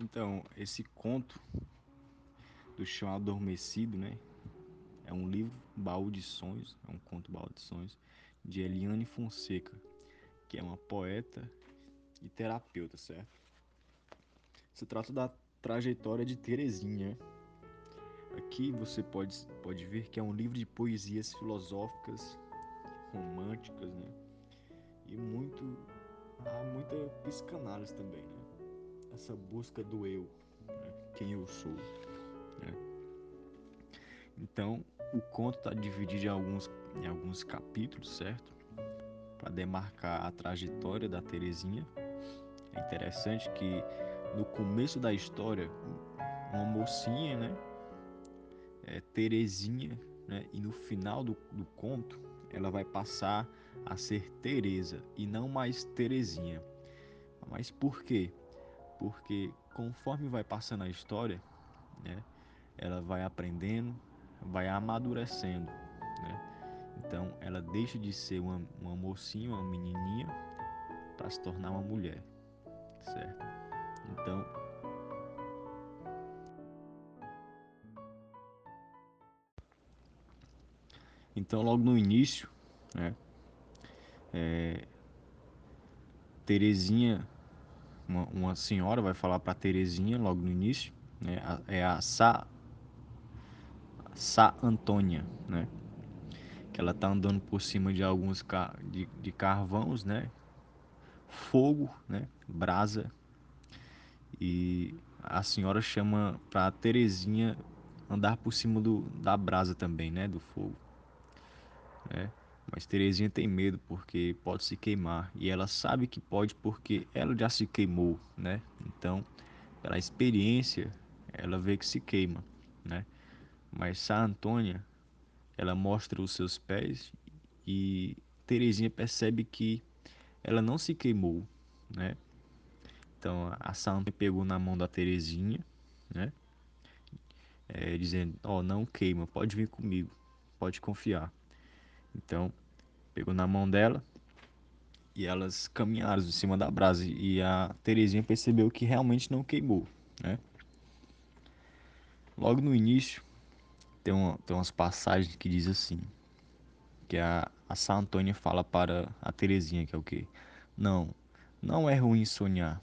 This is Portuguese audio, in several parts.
Então, esse conto do chão adormecido, né? É um livro baú de sonhos, é um conto baú de sonhos de Eliane Fonseca, que é uma poeta e terapeuta, certo? Se trata da trajetória de Terezinha. Aqui você pode, pode ver que é um livro de poesias filosóficas, românticas, né? E muito há muita psicanálise também, né? Essa busca do eu, né? quem eu sou. Né? Então, o conto está dividido em alguns, em alguns capítulos, certo? Para demarcar a trajetória da Terezinha. É interessante que no começo da história, uma mocinha, né? É, Terezinha, né? E no final do, do conto, ela vai passar a ser Teresa e não mais Terezinha. Mas por quê? Porque conforme vai passando a história, né? Ela vai aprendendo, vai amadurecendo, né? Então ela deixa de ser uma, uma mocinha, uma menininha, para se tornar uma mulher, certo? Então Então logo no início, né? É, Terezinha, uma, uma senhora vai falar para Terezinha logo no início, né? É a Sa Sa Antônia, né? Que ela tá andando por cima de alguns car de, de né? Fogo, né? Brasa. E a senhora chama pra Terezinha andar por cima do, da brasa também, né? Do fogo. Né? Mas Terezinha tem medo porque pode se queimar. E ela sabe que pode porque ela já se queimou, né? Então, pela experiência, ela vê que se queima, né? Mas Sá Antônia, ela mostra os seus pés e Terezinha percebe que ela não se queimou, né? Então a Santa pegou na mão da Terezinha, né? É, dizendo, ó, oh, não queima, pode vir comigo, pode confiar. Então pegou na mão dela e elas caminharam em cima da brasa e a Terezinha percebeu que realmente não queimou, né? Logo no início tem, uma, tem umas passagens que diz assim, que a, a Sã Antônia fala para a Terezinha, que é o que? Não, não é ruim sonhar.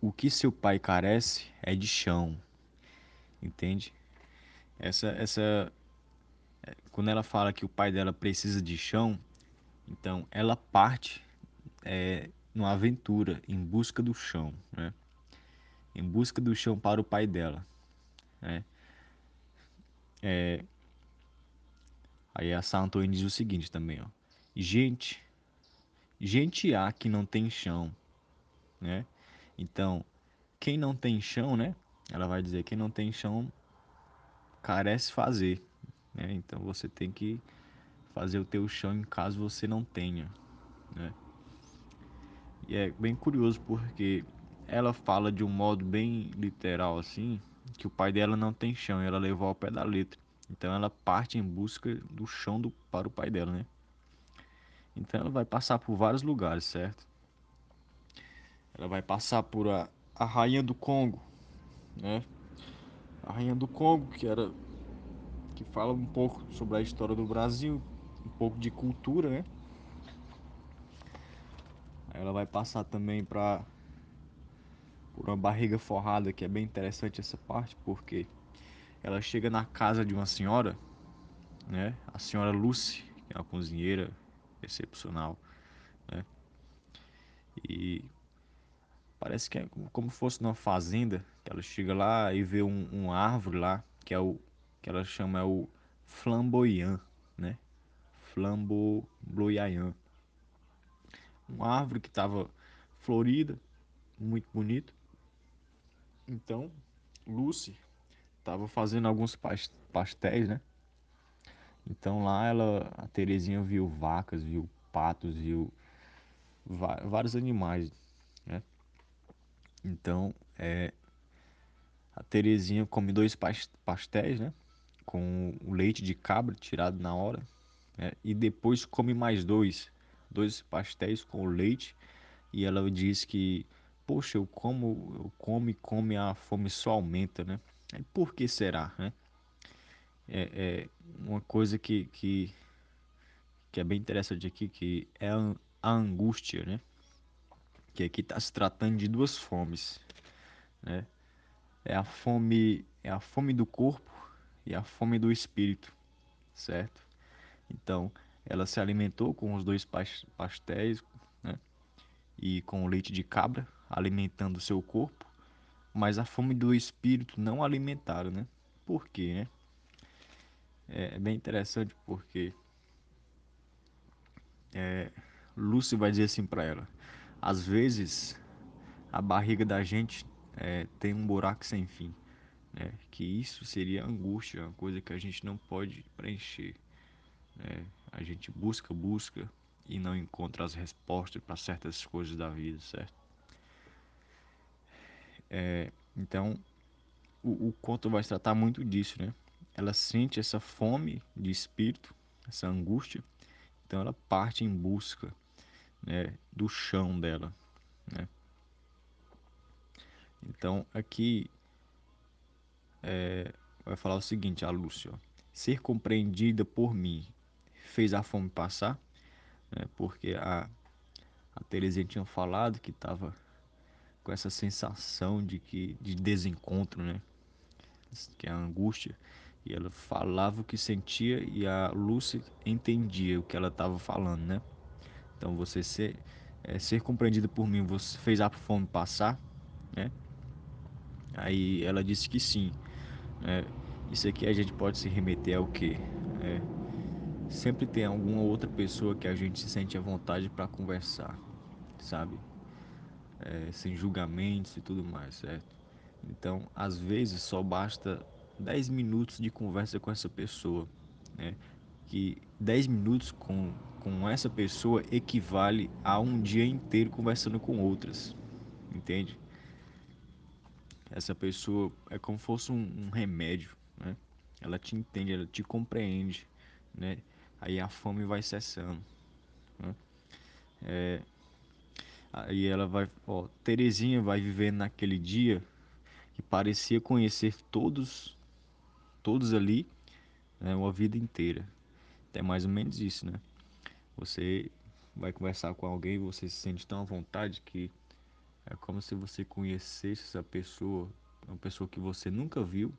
O que seu pai carece é de chão, entende? Essa, essa, quando ela fala que o pai dela precisa de chão, então ela parte é, numa aventura em busca do chão, né? Em busca do chão para o pai dela, né? É, aí a Santoni diz o seguinte também, ó. Gente, gente há que não tem chão, né? Então, quem não tem chão, né? Ela vai dizer quem não tem chão carece fazer, né? Então você tem que fazer o teu chão em caso você não tenha, né? E é bem curioso porque ela fala de um modo bem literal assim, que o pai dela não tem chão e ela levou ao pé da letra. Então ela parte em busca do chão do, para o pai dela, né? Então ela vai passar por vários lugares, certo? Ela vai passar por a, a rainha do Congo, né? A rainha do Congo, que era que fala um pouco sobre a história do Brasil, um pouco de cultura, né? Ela vai passar também para por uma barriga forrada, que é bem interessante essa parte, porque ela chega na casa de uma senhora, né? A senhora Lucy, que é uma cozinheira excepcional, né? E parece que é como fosse numa fazenda, que ela chega lá e vê um, um árvore lá, que é o que ela chama é o flamboyant, né? Flamboyant. Uma árvore que estava florida, muito bonito. Então, Lucy estava fazendo alguns pastéis, né? Então lá ela, a Terezinha viu vacas, viu patos, viu vários animais, né? Então, é, a Terezinha come dois pastéis, né? Com o leite de cabra tirado na hora, né? E depois come mais dois, dois pastéis com o leite. E ela diz que poxa, eu como, eu como e como e a fome só aumenta, né? Aí por que será, né? É, é uma coisa que, que, que é bem interessante aqui, que é a, a angústia, né? Que aqui está se tratando de duas fomes, né? É a fome, é a fome do corpo e a fome do espírito, certo? Então, ela se alimentou com os dois pastéis, né? E com o leite de cabra, alimentando o seu corpo, mas a fome do espírito não alimentaram, né? Por quê, né? É, é bem interessante porque é, Lúcio vai dizer assim para ela: às vezes a barriga da gente é, tem um buraco sem fim, né? Que isso seria angústia, uma coisa que a gente não pode preencher. Né? A gente busca, busca e não encontra as respostas para certas coisas da vida, certo? É, então, o, o conto vai tratar muito disso, né? Ela sente essa fome de espírito, essa angústia, então ela parte em busca né, do chão dela. Né? Então aqui é, vai falar o seguinte, a Lúcia: ser compreendida por mim fez a fome passar, né, porque a, a Terezinha tinha falado que estava com essa sensação de que de desencontro, né? Que é a angústia. E ela falava o que sentia e a Lúcia entendia o que ela estava falando, né? Então você ser, é, ser compreendido por mim, você fez a fome passar, né? Aí ela disse que sim. É, isso aqui a gente pode se remeter ao que? É, sempre tem alguma outra pessoa que a gente se sente à vontade para conversar, sabe? É, sem julgamentos e tudo mais, certo? Então, às vezes só basta 10 minutos de conversa com essa pessoa, né? Que 10 minutos com, com essa pessoa equivale a um dia inteiro conversando com outras, entende? Essa pessoa é como se fosse um, um remédio, né? Ela te entende, ela te compreende, né? Aí a fome vai cessando, né? É, aí ela vai, ó, Terezinha vai vivendo naquele dia que parecia conhecer todos, todos ali, né, uma vida inteira. É mais ou menos isso, né? Você vai conversar com alguém, você se sente tão à vontade que é como se você conhecesse essa pessoa, uma pessoa que você nunca viu,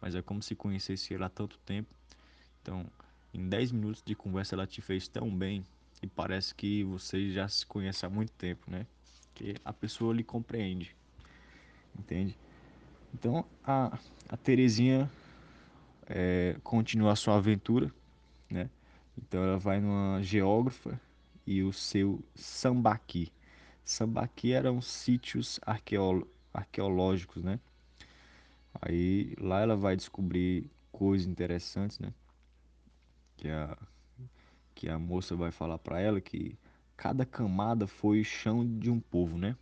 mas é como se conhecesse ela há tanto tempo. Então, em 10 minutos de conversa ela te fez tão bem e parece que você já se conhece há muito tempo, né? Que a pessoa lhe compreende, entende? Então, a, a Terezinha é, continua a sua aventura, né? Então ela vai numa geógrafa e o seu sambaqui. Sambaqui eram sítios arqueolo arqueológicos, né? Aí lá ela vai descobrir coisas interessantes, né? Que a, que a moça vai falar para ela que cada camada foi o chão de um povo, né?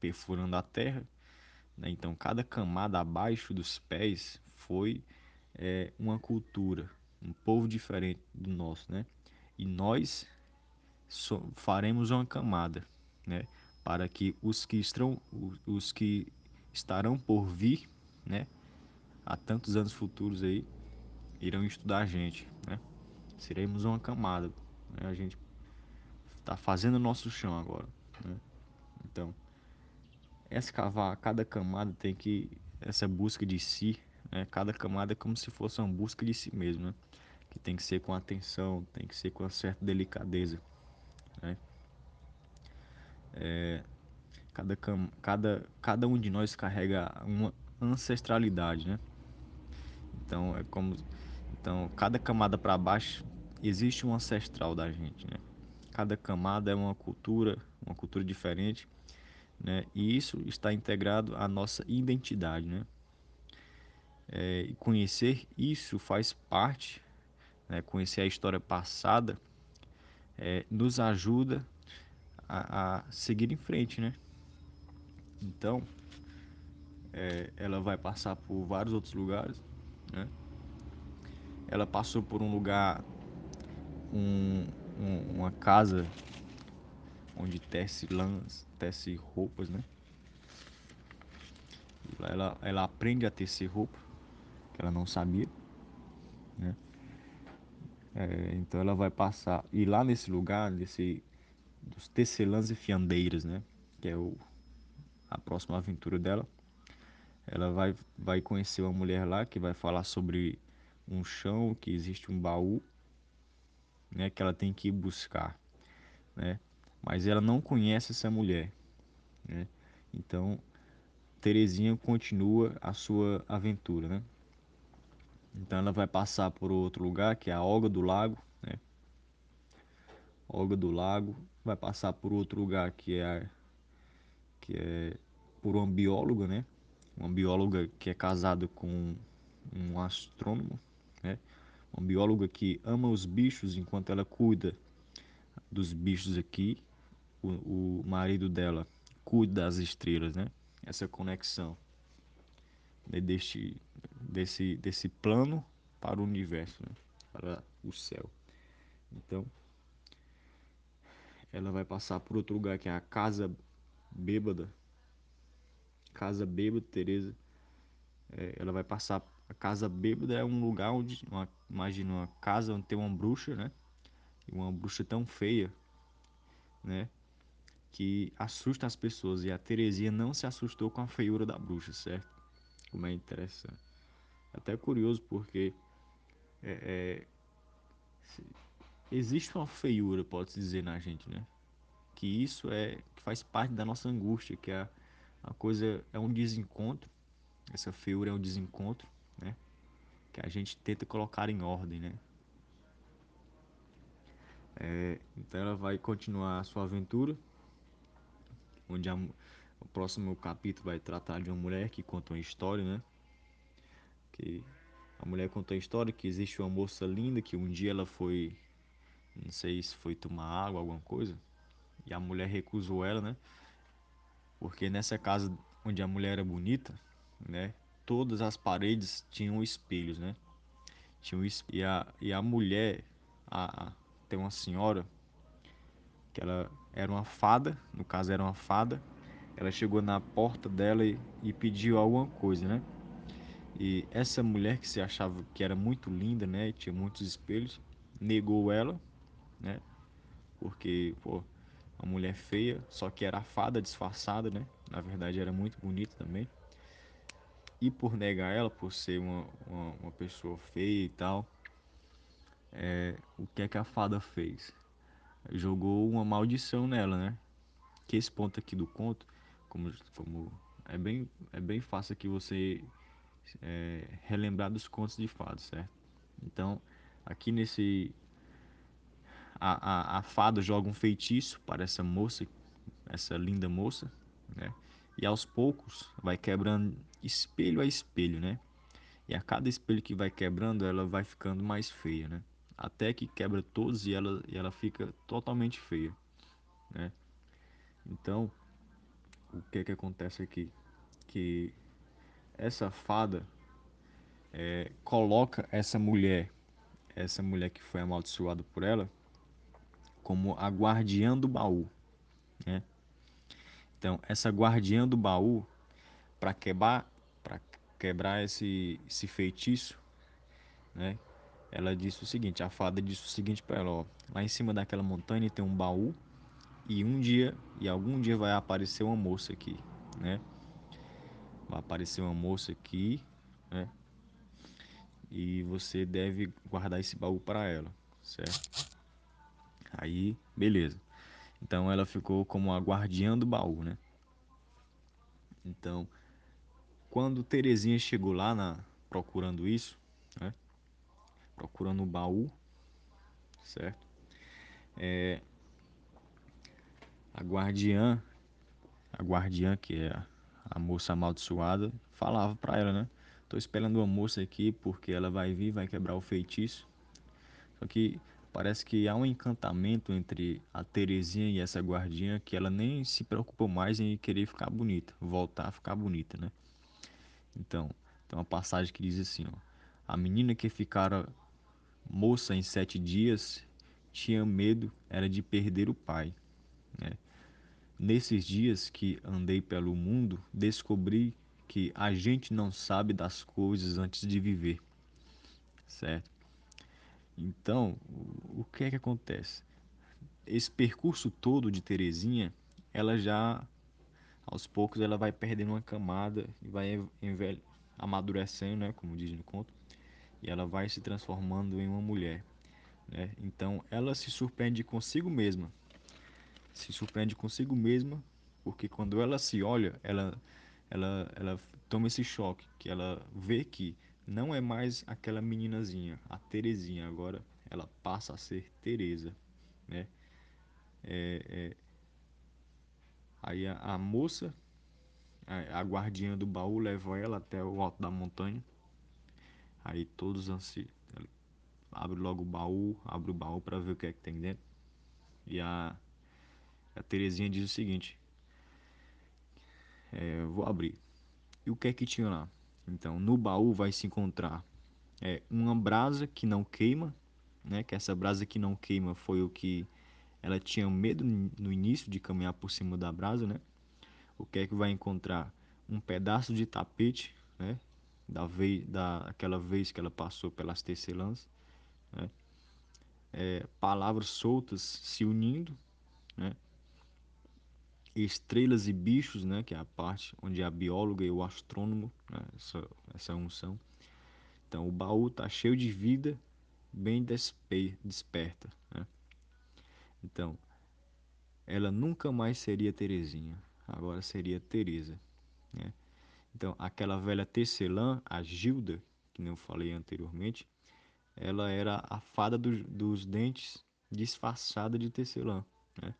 Perfurando a terra. Né? Então cada camada abaixo dos pés foi é, uma cultura, um povo diferente do nosso, né? E nós so, faremos uma camada, né? Para que os que estão, os que estarão por vir, né? Há tantos anos futuros aí, irão estudar a gente, né? Seremos uma camada, né? A gente está fazendo o nosso chão agora, né? Então, escavar cada camada tem que essa busca de si, né? Cada camada é como se fosse uma busca de si mesmo, né? Que tem que ser com atenção, tem que ser com uma certa delicadeza, né? É, cada, cada, cada um de nós carrega uma ancestralidade, né? Então é como então cada camada para baixo existe um ancestral da gente, né? Cada camada é uma cultura, uma cultura diferente, né? E isso está integrado à nossa identidade, né? É, conhecer isso faz parte, né? Conhecer a história passada é, nos ajuda a, a seguir em frente, né? Então, é, ela vai passar por vários outros lugares, né? Ela passou por um lugar, um, um, uma casa onde tece lãs, tece roupas, né? Ela, ela aprende a tecer roupa, que ela não sabia, né? É, então ela vai passar. E lá nesse lugar, nesse dos tecelãs e fiandeiras, né? Que é o, a próxima aventura dela. Ela vai, vai conhecer uma mulher lá que vai falar sobre um chão, que existe um baú, né? Que ela tem que ir buscar, né? Mas ela não conhece essa mulher, né? Então Terezinha continua a sua aventura, né? Então ela vai passar por outro lugar que é a Olga do Lago, né? Olga do Lago vai passar por outro lugar que é que é por uma bióloga, né? Uma bióloga que é casada com um astrônomo, né? Uma bióloga que ama os bichos enquanto ela cuida dos bichos aqui. O, o marido dela cuida das estrelas, né? Essa conexão né? deste, desse, desse plano para o universo, né? para o céu. Então, ela vai passar por outro lugar que é a casa bêbada. Casa bêbada, Teresa. É, ela vai passar. A casa bêbada é um lugar onde. Uma, imagina uma casa onde tem uma bruxa, né? E uma bruxa tão feia, né? Que assusta as pessoas. E a Terezinha não se assustou com a feiura da bruxa, certo? Como é interessante. Até curioso porque é, é, existe uma feiura, pode-se dizer, na gente, né? Que isso é que faz parte da nossa angústia, que a, a coisa é um desencontro, essa feiura é um desencontro, né? Que a gente tenta colocar em ordem, né? É, então ela vai continuar a sua aventura, onde a, o próximo capítulo vai tratar de uma mulher que conta uma história, né? Que a mulher conta a história que existe uma moça linda que um dia ela foi, não sei se foi tomar água, alguma coisa, e a mulher recusou ela, né? Porque nessa casa onde a mulher era bonita, né? Todas as paredes tinham espelhos, né? Tinha um espelho. E a, e a mulher, a, a, tem uma senhora que ela era uma fada, no caso era uma fada. Ela chegou na porta dela e, e pediu alguma coisa, né? E essa mulher que se achava que era muito linda, né? E tinha muitos espelhos, negou ela, né? Porque, pô, uma mulher feia, só que era fada disfarçada, né? Na verdade era muito bonita também. E por negar ela, por ser uma, uma, uma pessoa feia e tal, é, o que é que a fada fez? Jogou uma maldição nela, né? Que esse ponto aqui do conto, como, como é, bem, é bem fácil aqui você é, relembrar dos contos de fadas, certo? Então, aqui nesse. A, a, a fada joga um feitiço para essa moça, essa linda moça, né? E aos poucos vai quebrando espelho a espelho, né? E a cada espelho que vai quebrando, ela vai ficando mais feia, né? Até que quebra todos e ela, e ela fica totalmente feia, né? Então, o que que acontece aqui? Que essa fada é, coloca essa mulher, essa mulher que foi amaldiçoada por ela, como a guardiã do baú, né? Então, essa guardiã do baú, para quebrar, para quebrar esse, esse feitiço, né? Ela disse o seguinte, a fada disse o seguinte para ela, ó, lá em cima daquela montanha tem um baú e um dia e algum dia vai aparecer uma moça aqui, né? Vai aparecer uma moça aqui, né? E você deve guardar esse baú para ela, certo? Aí, beleza. Então ela ficou como a guardiã do baú, né? Então, quando Terezinha chegou lá na procurando isso, né? Procurando o baú, certo? É, a guardiã, a guardiã que é a, a moça amaldiçoada, falava para ela, né? Tô esperando uma moça aqui porque ela vai vir, vai quebrar o feitiço. Só que parece que há um encantamento entre a Terezinha e essa guardiã que ela nem se preocupa mais em querer ficar bonita, voltar a ficar bonita, né? Então, tem uma passagem que diz assim, ó, a menina que ficara moça em sete dias tinha medo era de perder o pai, né? Nesses dias que andei pelo mundo, descobri que a gente não sabe das coisas antes de viver, certo? Então, o que é que acontece? Esse percurso todo de Terezinha, ela já aos poucos ela vai perdendo uma camada e vai amadurecendo, né, como diz no conto, e ela vai se transformando em uma mulher, né? Então, ela se surpreende consigo mesma. Se surpreende consigo mesma, porque quando ela se olha, ela ela ela toma esse choque, que ela vê que não é mais aquela meninazinha, a Terezinha, agora ela passa a ser Teresa, né? É, é... Aí a, a moça a, a do baú leva ela até o alto da montanha. Aí todos ansiam. Abre logo o baú, abre o baú para ver o que é que tem dentro. E a, a Terezinha diz o seguinte: é, Vou abrir. E o que é que tinha lá? Então, no baú vai se encontrar é, uma brasa que não queima, né? Que essa brasa que não queima foi o que ela tinha medo no início de caminhar por cima da brasa, né? O que é que vai encontrar? Um pedaço de tapete, né? Da vez, da aquela vez que ela passou pelas tecelãs, né? É, palavras soltas se unindo, né? Estrelas e bichos, né? Que é a parte onde a bióloga e o astrônomo, né? essa, essa unção. Então o baú tá cheio de vida, bem despe desperta, né? Então ela nunca mais seria Terezinha, agora seria Teresa, né? Então, aquela velha tecelã, a Gilda, que eu falei anteriormente, ela era a fada do, dos dentes disfarçada de tecelã, né?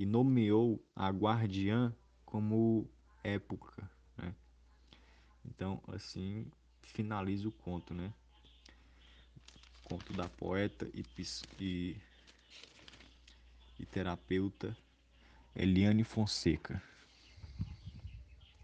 E nomeou a guardiã como época, né? Então, assim, finaliza o conto, né? Conto da poeta e, e, e terapeuta Eliane Fonseca.